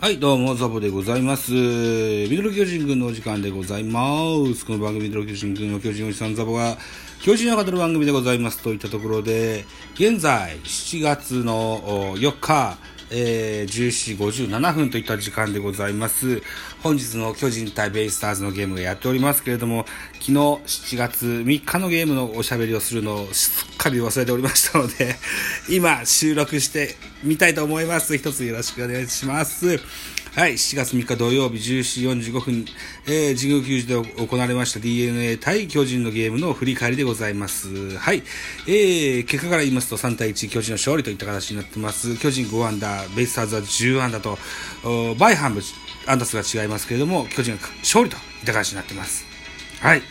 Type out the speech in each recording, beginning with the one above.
はい、どうも、ザボでございます。ミドル巨人軍のお時間でございます。この番組、ミドル巨人軍の巨人おじさんザボが、巨人を語る番組でございますといったところで、現在、7月の4日、えー、14時57分といった時間でございます。本日の巨人対ベイスターズのゲームをやっておりますけれども、昨日7月3日のゲームのおしゃべりをするのをすっかり忘れておりましたので、今収録してみたいと思います。一つよろしくお願いします。はい、7月3日土曜日14時45分、えー、神宮球児で行われました DNA 対巨人のゲームの振り返りでございます。はい、えー、結果から言いますと3対1巨人の勝利といった形になってます。巨人5アンダー、ベイスターズは10アンダーと、おバイハンブアンダー数が違いますけれども、巨人が勝利といった形になってます。はい。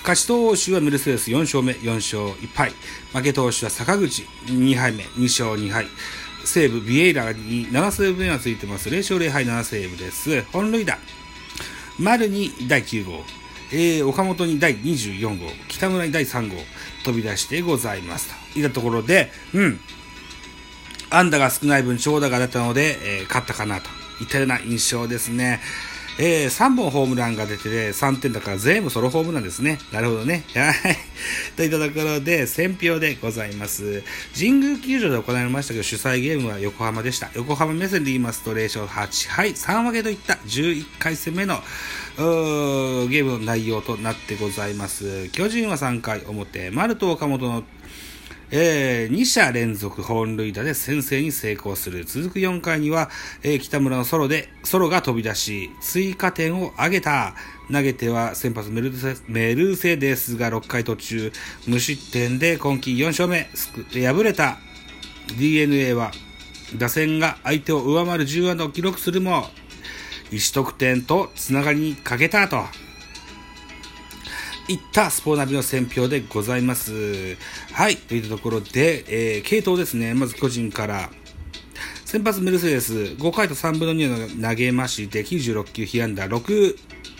勝ち投手はメルセデス4勝目、4勝1敗。負け投手は坂口2敗目、2勝2敗。西武、ビエイラに7セーブ目がついてます。0勝0敗7セーブです。本塁打。丸に第9号。えー、岡本に第24号。北村に第3号。飛び出してございます。といったところで、うん。安打が少ない分長打が出たので、えー勝ったかなといったような印象ですね。えー、3本ホームランが出てて3点だから全部ソロホームランですね。なるほどね。はい。といったところで、選票でございます。神宮球場で行われましたけど、主催ゲームは横浜でした。横浜目線で言いますと、0勝8敗、3分けといった11回戦目の、ーゲームの内容となってございます。巨人は3回表、丸と岡本のえー、2者連続本塁打で先制に成功する。続く4回には、えー北村のソロで、ソロが飛び出し、追加点を挙げた。投げては先発メルセデスが6回途中、無失点で今季4勝目、すく敗れた DNA は、打線が相手を上回る10安打を記録するも、1得点とつながりに欠けたと。いったスポーナビの選評でございます。はい。といったところで、えー、系統ですね。まず巨人から、先発メルセデス、5回と3分の2を投げまして、96球、被安打6、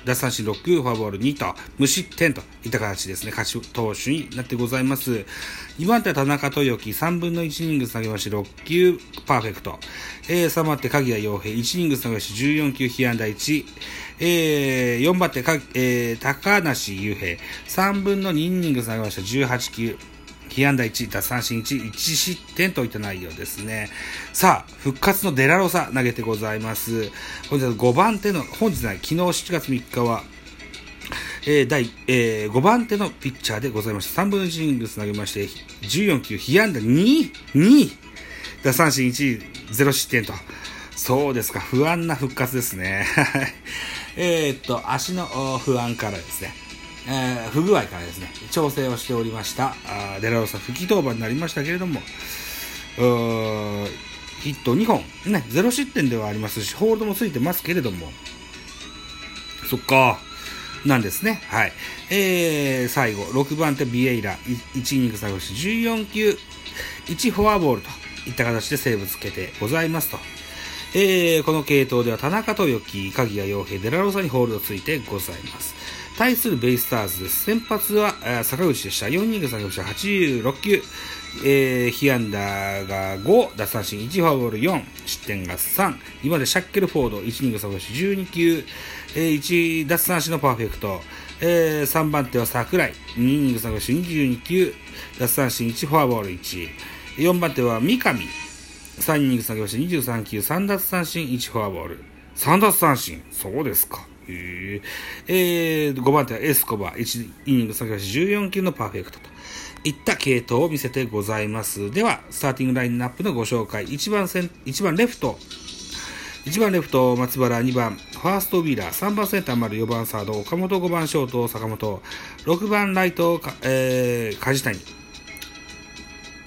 奪三振6、フォアボール2と、無失点といった形ですね。勝ち投手になってございます。2番手は田中豊樹、3分の1イニング投げまして、6球、パーフェクト。えー、3番手、鍵谷洋平、1イニング投げまして、14球、被安打1。えー、4番手か、えー、高梨雄平、3分の2イニング投げました、18球。被安打1、奪三振1、1失点といった内容ですね。さあ、復活のデラロサ投げてございます。本日は5番手の、本日ない、昨日7月3日は、えー、第、えー、5番手のピッチャーでございました。3分の1イニング投げまして、14球、被安打2、2、奪三振1、0失点と。そうですか、不安な復活ですね。えっと、足の不安からですね、えー不具合からですね、調整をしておりました、あデラロサ復帰登板になりましたけれども、ヒット2本、ね、0失点ではありますし、ホールドもついてますけれども、そっか、なんですね。はい。えー、最後、6番手ビエイラ、1イニング下げし、14球、1フォアボールといった形でセーブつけてございますと。えー、この系統では田中豊樹、鍵谷洋平、デラロサにホールドついてございます。対するベイスターズです。先発は坂口でした。4イニング下げました。86球。えー、被安打が5、奪三振1、フォアボール4、失点が3、今でシャッケルフォード、1イニング下げました。12球、えー、1奪三振のパーフェクト。えー、3番手は桜井、2イニング下げました。22球、奪三振1、フォアボール1。4番手は三上、3イニング下げまして23球、3奪三振、1フォアボール。3奪三振。そうですか。へえ。ー、5番手はエスコバ、1イニング下げまし14球のパーフェクトと。いった系統を見せてございます。では、スターティングラインナップのご紹介。1番セン、1番レフト、1番レフト、松原、2番、ファーストウィーラー、3番センター丸、4番サード、岡本、5番ショート、坂本、6番ライト、かえー、梶谷、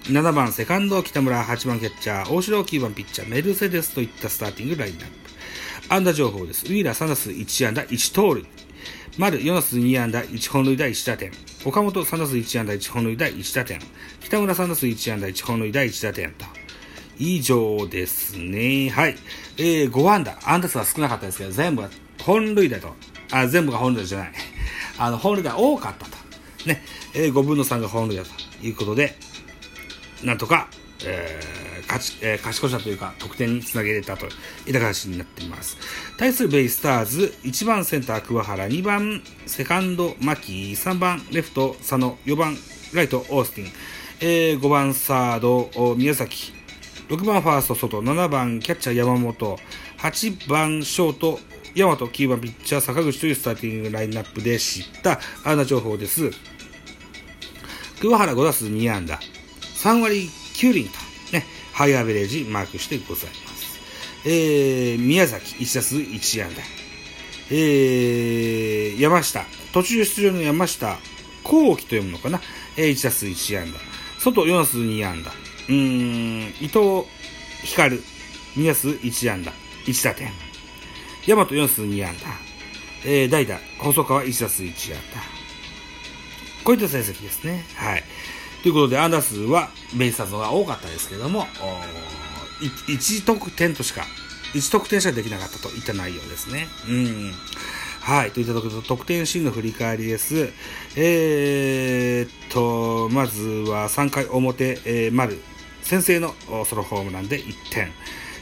7番セカンド北村、8番キャッチャー、大城。9番ピッチャー、メルセデスといったスターティングラインナップ。安打情報です。ウィーラー3打数1安打1盗塁。丸4打数2安打1本塁打1打点。岡本3打数1安打1本塁打1打点。北村3打数1安打1本塁打1打点と。以上ですね。はい。えー、5安打。安打数は少なかったですけど、全部が本塁打と。あ、全部が本塁打じゃない。あの、本塁打多かったと。ね。えー、5分の3が本塁打ということで、なんとか、えー勝ち、えー、勝ち越したというか、得点につなげれたといった形になっています。対するベイスターズ、1番センター桑原、2番セカンド牧、3番レフト佐野、4番ライトオースティン、えー、5番サード宮崎、6番ファースト外、7番キャッチャー山本、8番ショート大和、9番ピッチャー坂口というスターティングラインナップで知った。あんな情報です。桑原5打数2安打、3割9厘と、ハイアベレージマークしてございます。えー、宮崎1打数1安打、えー、山下、途中出場の山下、後期と読むのかな、えー、1打数1安打、外4打数2安打、うーん、伊藤光、2打数1安打、1打点。大和4数2安打。えー、代打、細川1打数1安打。こういった成績ですね。はい。ということで、安打数はベイスターズが多かったですけども、1得点としか、1得点しかできなかったといった内容ですね。うん。はい。といったところで、得点シーンの振り返りです。えー、っと、まずは3回表、えー、丸、先制のソロホームランで1点。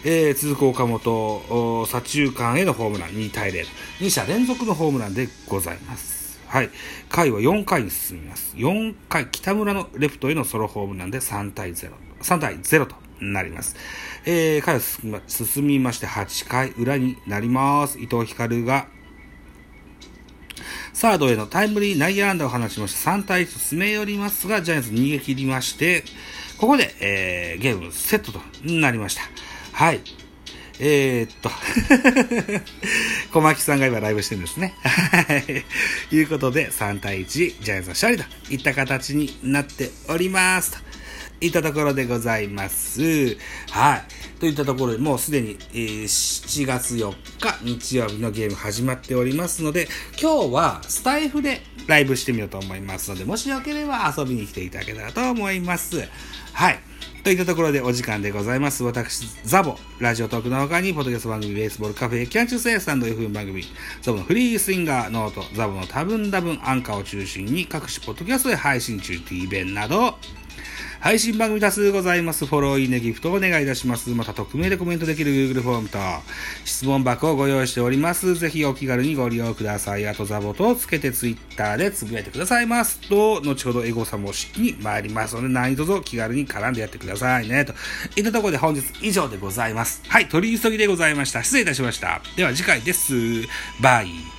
えー、続く岡本、左中間へのホームラン2対0。2者連続のホームランでございます。はい。回は4回に進みます。4回、北村のレフトへのソロホームランで3対0。3対0となります。えー、回を進みまして8回裏になります。伊藤光がサードへのタイムリー内野安打を放ちまして3対1と詰め寄りますが、ジャイアンツ逃げ切りまして、ここで、えー、ゲームセットとなりました。はい。えー、っと 小牧さんが今ライブしてるんですね。はい。ということで、3対1、ジャイアンツの勝利といった形になっております。といったところでございます。はい。といったところでもうすでに、えー、7月4日日曜日のゲーム始まっておりますので、今日はスタイフでライブしてみようと思いますので、もしよければ遊びに来ていただけたらと思います。はい。といったところでお時間でございます。私、ザボ、ラジオトークの他に、ポッドキャスト番組、ベースボールカフェ、キャンチューセイスタンド FM 番組、ザボのフリースインガー、ノート、ザボの多分多分アンカーを中心に各種ポッドキャストで配信中、T 弁など、配信番組多数ございます。フォロー、いいね、ギフトをお願いいたします。また、匿名でコメントできる Google フォームと、質問箱をご用意しております。ぜひお気軽にご利用ください。あと、ザボとつけて Twitter でつぶやいてくださいますと、後ほどエゴサも式に参りますので、何卒気軽に絡んでやってくださいね。といったところで本日以上でございます。はい、取り急ぎでございました。失礼いたしました。では次回です。バイ。